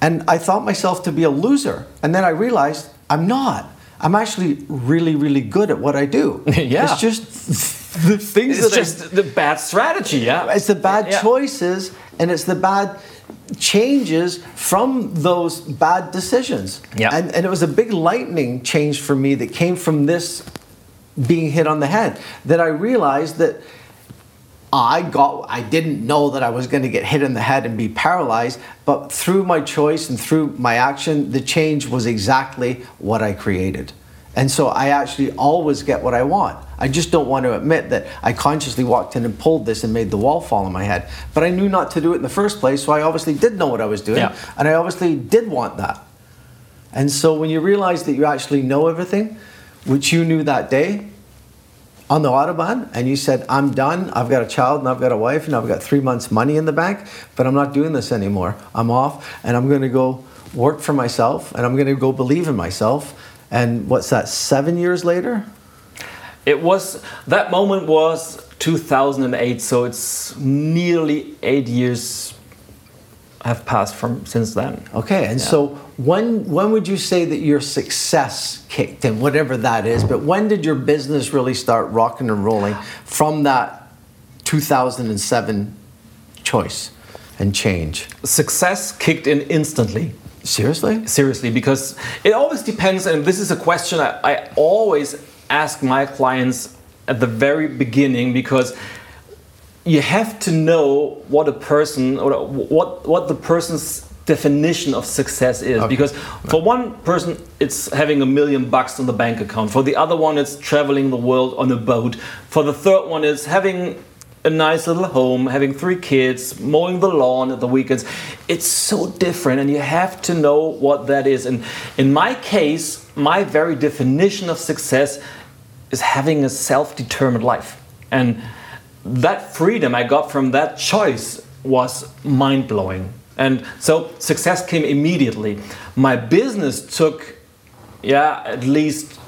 And I thought myself to be a loser. And then I realized I'm not. I'm actually really, really good at what I do. yeah. It's just the things it's that just the bad strategy, yeah. It's the bad yeah. choices and it's the bad changes from those bad decisions. Yeah. And, and it was a big lightning change for me that came from this being hit on the head that I realized that I got I didn't know that I was going to get hit in the head and be paralyzed, but through my choice and through my action, the change was exactly what I created. And so I actually always get what I want. I just don't want to admit that I consciously walked in and pulled this and made the wall fall on my head. But I knew not to do it in the first place, so I obviously did know what I was doing. Yeah. And I obviously did want that. And so when you realize that you actually know everything, which you knew that day, on the Autobahn and you said, I'm done, I've got a child and I've got a wife and I've got three months' money in the bank, but I'm not doing this anymore. I'm off and I'm going to go work for myself and I'm going to go believe in myself. And what's that, seven years later? It was, that moment was 2008, so it's nearly eight years have passed from since then. Okay, and yeah. so when when would you say that your success kicked in, whatever that is? But when did your business really start rocking and rolling from that 2007 choice and change? Success kicked in instantly. Seriously? Seriously, because it always depends, and this is a question I, I always ask my clients at the very beginning because you have to know what a person or what what the person's definition of success is okay. because for one person it's having a million bucks in the bank account for the other one it's traveling the world on a boat for the third one it's having a nice little home, having three kids, mowing the lawn at the weekends. It's so different, and you have to know what that is. And in my case, my very definition of success is having a self determined life. And that freedom I got from that choice was mind blowing. And so success came immediately. My business took, yeah, at least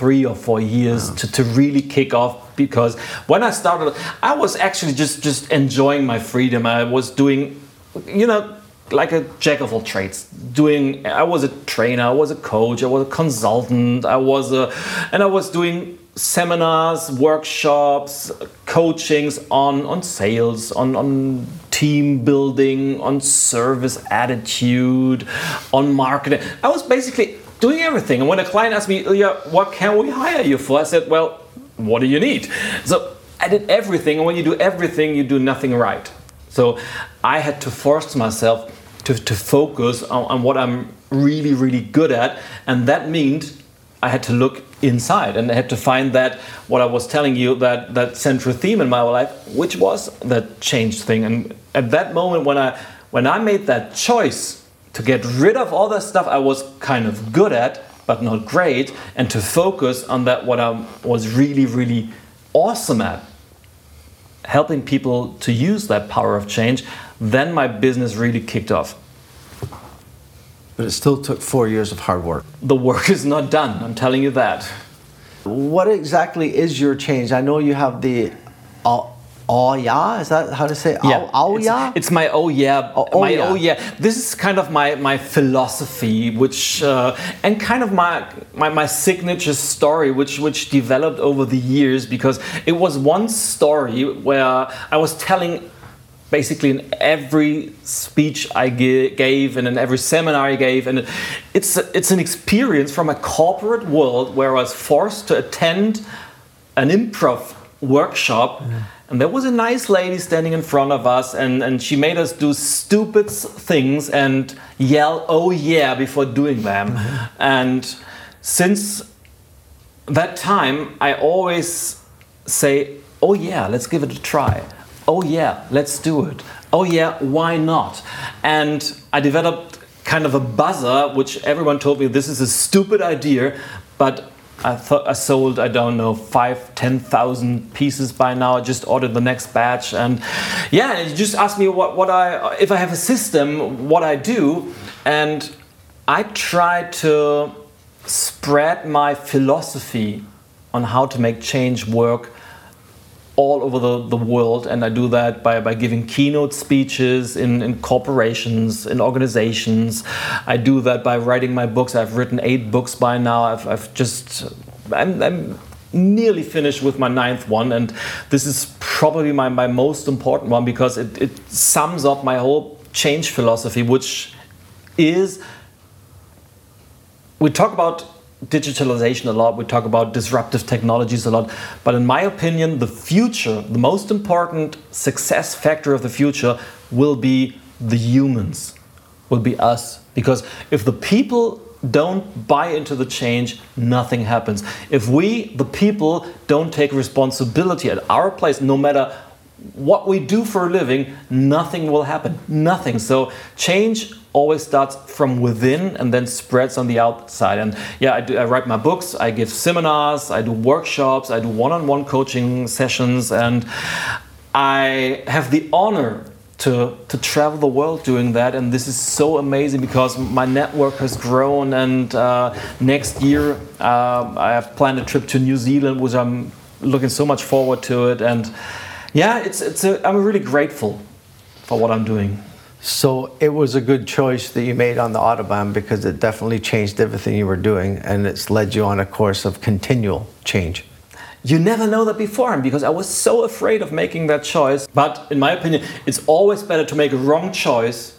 three or four years to, to really kick off because when I started, I was actually just, just enjoying my freedom. I was doing, you know, like a jack of all trades doing i was a trainer i was a coach i was a consultant i was a and i was doing seminars, workshops, coachings on, on sales, on, on team building, on service attitude, on marketing. I was basically doing everything. And when a client asked me, yeah, what can we hire you for? I said, well, what do you need? So I did everything. And when you do everything, you do nothing right. So I had to force myself to, to focus on, on what I'm really, really good at. And that meant I had to look inside and I had to find that what I was telling you that that central theme in my life, which was that change thing. And at that moment when I when I made that choice to get rid of all the stuff I was kind of good at but not great, and to focus on that what I was really really awesome at, helping people to use that power of change, then my business really kicked off. But it still took four years of hard work. The work is not done, I'm telling you that. What exactly is your change? I know you have the uh, oh, oh yeah, is that how to say? Yeah, oh, oh it's, yeah. It's my oh yeah, Oh, oh, my yeah. oh yeah. This is kind of my my philosophy, which uh, and kind of my, my my signature story, which which developed over the years because it was one story where I was telling basically in every speech I gave and in every seminar I gave, and it's it's an experience from a corporate world where I was forced to attend an improv workshop. And there was a nice lady standing in front of us, and, and she made us do stupid things and yell, oh yeah, before doing them. And since that time, I always say, oh yeah, let's give it a try. Oh yeah, let's do it. Oh yeah, why not? And I developed kind of a buzzer, which everyone told me this is a stupid idea, but I thought I sold, I don't know, five, ten thousand pieces by now. I just ordered the next batch, and yeah, you just asked me what, what I, if I have a system, what I do, and I try to spread my philosophy on how to make change work all over the, the world and I do that by, by giving keynote speeches in, in corporations, in organizations. I do that by writing my books. I've written eight books by now. I've, I've just, I'm, I'm nearly finished with my ninth one and this is probably my, my most important one because it, it sums up my whole change philosophy which is we talk about digitalization a lot, we talk about disruptive technologies a lot, but in my opinion, the future, the most important success factor of the future will be the humans, will be us. Because if the people don't buy into the change, nothing happens. If we, the people, don't take responsibility at our place, no matter what we do for a living, nothing will happen. Nothing. So change always starts from within and then spreads on the outside. And yeah, I, do, I write my books, I give seminars, I do workshops, I do one-on-one coaching sessions, and I have the honor to, to travel the world doing that. And this is so amazing because my network has grown. And uh, next year, uh, I have planned a trip to New Zealand, which I'm looking so much forward to it. And yeah, it's, it's a, I'm really grateful for what I'm doing. So it was a good choice that you made on the Autobahn because it definitely changed everything you were doing and it's led you on a course of continual change. You never know that beforehand because I was so afraid of making that choice. But in my opinion, it's always better to make a wrong choice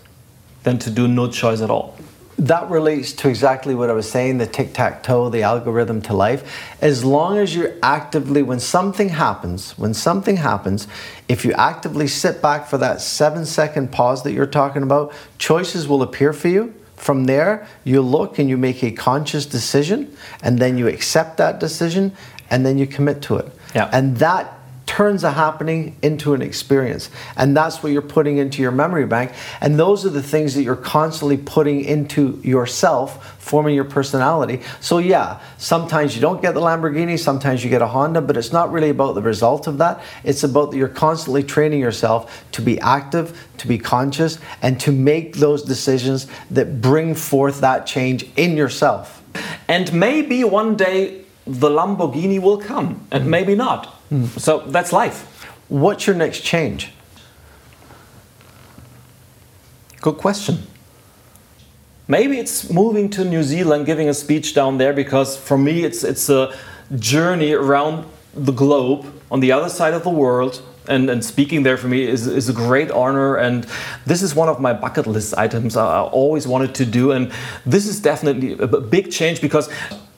than to do no choice at all. That relates to exactly what I was saying the tic tac toe, the algorithm to life. As long as you're actively, when something happens, when something happens, if you actively sit back for that seven second pause that you're talking about, choices will appear for you. From there, you look and you make a conscious decision, and then you accept that decision, and then you commit to it. Yeah. And that turns a happening into an experience. And that's what you're putting into your memory bank. And those are the things that you're constantly putting into yourself, forming your personality. So, yeah, sometimes you don't get the Lamborghini, sometimes you get a Honda, but it's not really about the result of that. It's about that you're constantly training yourself to be active, to be conscious, and to make those decisions that bring forth that change in yourself. And maybe one day the Lamborghini will come, and maybe not. Hmm. So that's life. What's your next change? Good question. Maybe it's moving to New Zealand, giving a speech down there, because for me it's it's a journey around the globe on the other side of the world. And, and speaking there for me is, is a great honor. And this is one of my bucket list items I I always wanted to do. And this is definitely a big change because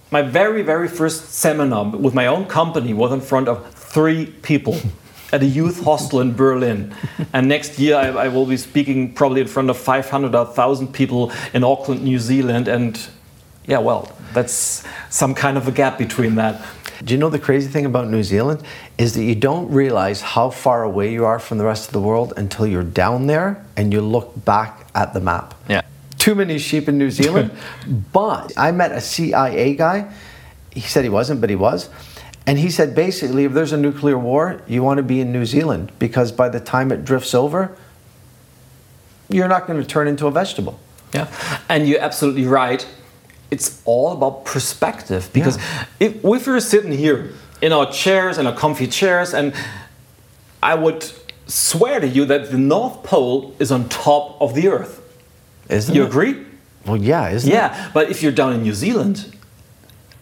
my very, very first seminar with my own company was in front of three people at a youth hostel in Berlin. And next year I, I will be speaking probably in front of 500 or 1,000 people in Auckland, New Zealand. And yeah, well, that's some kind of a gap between that. Do you know the crazy thing about New Zealand is that you don't realize how far away you are from the rest of the world until you're down there and you look back at the map. Yeah. Too many sheep in New Zealand. but I met a CIA guy. He said he wasn't, but he was. And he said basically, if there's a nuclear war, you want to be in New Zealand because by the time it drifts over, you're not going to turn into a vegetable. Yeah, and you're absolutely right. It's all about perspective because if, if we're sitting here in our chairs, in our comfy chairs, and I would swear to you that the North Pole is on top of the Earth. Isn't You it? agree? Well, yeah, isn't it? Yeah, but if you're down in New Zealand,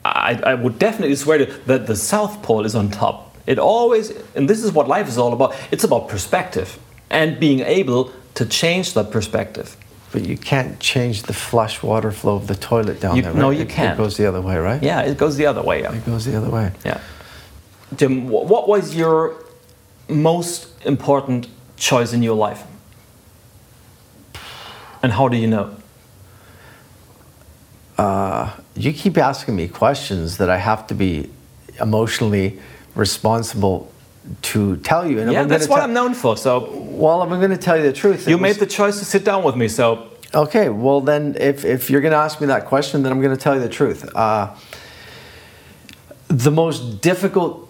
I, I would definitely swear to that the South Pole is on top. It always, and this is what life is all about. It's about perspective and being able to change that perspective. But you can't change the flush water flow of the toilet down You- there, right? no, you It- can't. It goes the other way, right? Yeah, it goes the other way. Yeah. It goes the other way. Yeah. Wh- what was your most important choice in your life? And how do you know? You keep asking me questions that I have to be emotionally responsible to tell you. And yeah, that's what I'm known for. So Well, I'm going to tell you the truth, you made the choice to sit down with me. So Okay, well then, if, if you're going to ask me that question, then I'm going to tell you the truth. Uh, the most difficult,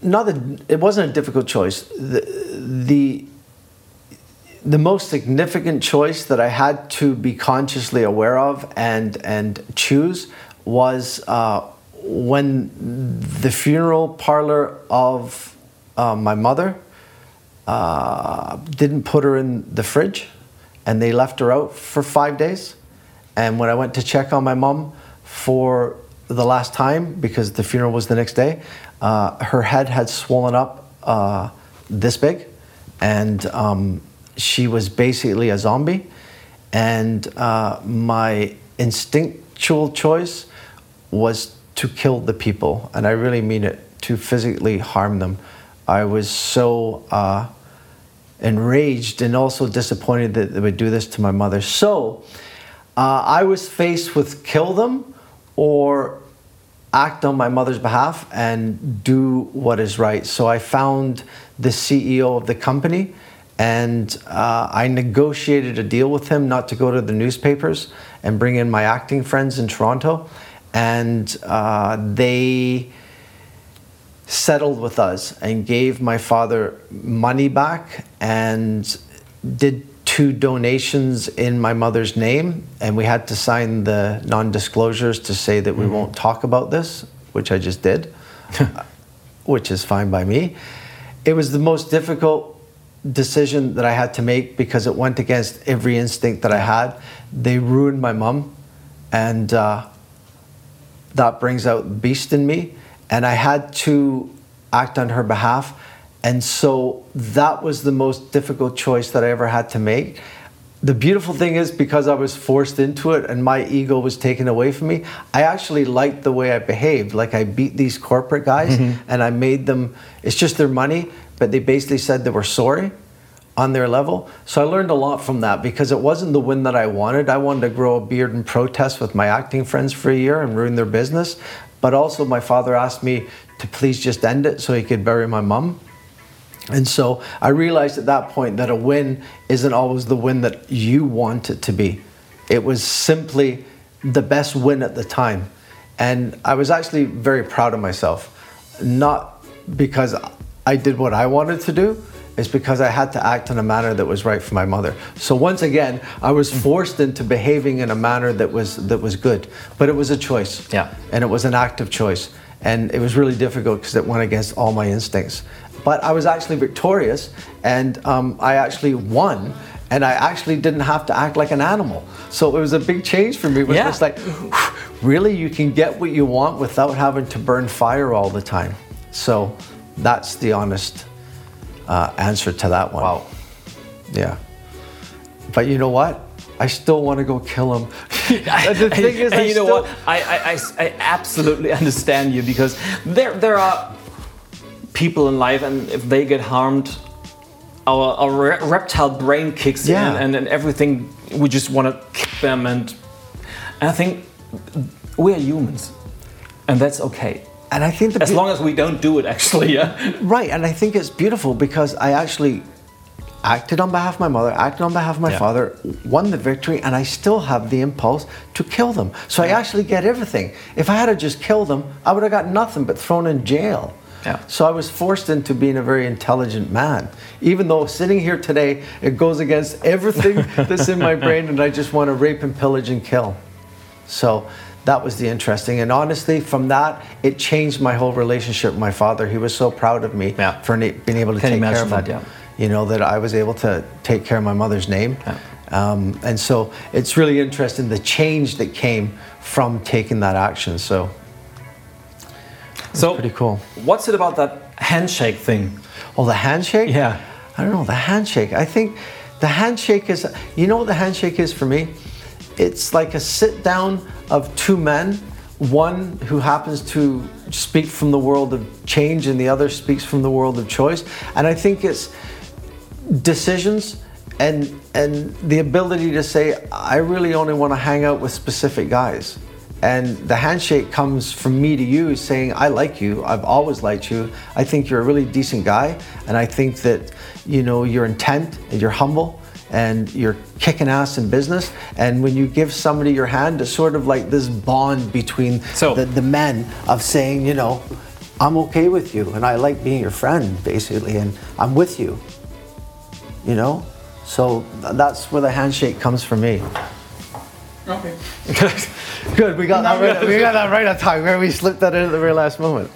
not that it wasn't a difficult choice. The, the the most significant choice that I had to be consciously aware of and and choose was uh, when the funeral parlor of uh, my mother uh, didn't put her in the fridge and they left her out for five days. And when I went to check on my mom for the last time, because the funeral was the next day, uh, her head had swollen up uh, this big. And um, she was basically a zombie. And uh, my instinctual choice was to kill the people. And I really mean it, to physically harm them. I was so. Uh, enraged and also disappointed that they would do this to my mother. So uh, I was faced with kill them or act on my mother's behalf and do what is right. So I found the CEO of the company and uh, I negotiated a deal with him not to go to the newspapers and bring in my acting friends in Toronto. And uh, they settled with us and gave my father money back and did two donations in my mother's name. And we had to sign the non-disclosures to say that we won't talk about this which i just did which is fine by me. It was the most difficult decision that i had to make because it went against every instinct that i had. They ruined my mom and uh, that brings out the beast in me. And i had to act on her behalf. And so that was the most difficult choice that i ever had to make. The beautiful thing is because i was forced into it and my ego was taken away from me i actually liked the way i behaved. Like i beat these corporate guys and i made them it's just their money but they basically said they were sorry on their level. So I learned a lot from that because it wasn't the win that I wanted. I wanted to grow a beard and protest with my acting friends for a year and ruin their business. But also, my father asked me to please just end it so he could bury my mom. And so I realized at that point that a win isn't always the win that you want it to be. It was simply the best win at the time. And I was actually very proud of myself. Not because I did what I wanted to do, is because I had to act in a manner that was right for my mother. So once again, I was forced into behaving in a manner that was that was good. But it was a choice. Yeah. And it was an active choice. And it was really difficult because it went against all my instincts. But I was actually victorious and um, I actually won and I actually didn't have to act like an animal. So it was a big change for me. It was Yeah. just like, really, you can get what you want without having to burn fire all the time. So that's the honest uh, answer to that one. Wow. Yeah. But you know what? I still want to go kill him. the thing is, I you know what? I, I, I, I absolutely understand you because there, there are people in life, and if they get harmed, our, our re- reptile brain kicks Yeah. in, and, and everything, we just want to kick them. And, and I think we are humans, and that's okay. And I think As long as we don't do it, actually, yeah. Right, and I think it's beautiful because I actually acted on behalf of my mother, acted on behalf of my Yeah. father, won the victory, and I still have the impulse to kill them. So I actually get everything. If I had to just kill them, I would have got nothing but thrown in jail. Yeah. So I was forced into being a very intelligent man. Even though sitting here today, it goes against everything that's in my brain, and I just want to rape and pillage and kill. So that was the interesting. And honestly, from that, it changed my whole relationship with my father. He was so proud of me Yeah. for na- being able to Can take care of him. that, yeah. You know, that I was able to take care of my mother's name. Um, and so it's really interesting the change that came from taking that action. So So, pretty cool. what's it about that handshake thing? Oh, the handshake? Yeah. I don't know, the handshake. I think the handshake is, you know what the handshake is for me? It's like a sit down of two men, one who happens to speak from the world of change and the other speaks from the world of choice. And I think it's decisions and and the ability to say I really only want to hang out with specific guys. And the handshake comes from me to you saying I like you. I've always liked you. I think you're a really decent guy and I think that you know your intent and you're humble and you're kicking ass in business and when you give somebody your hand it's sort of like this bond between So- the, the men of saying you know i'm okay with you and i like being your friend basically and i'm with you. You know? So that's where the handshake comes for me. Okay. good we got that right we got that right on time where we slipped that in at the very last moment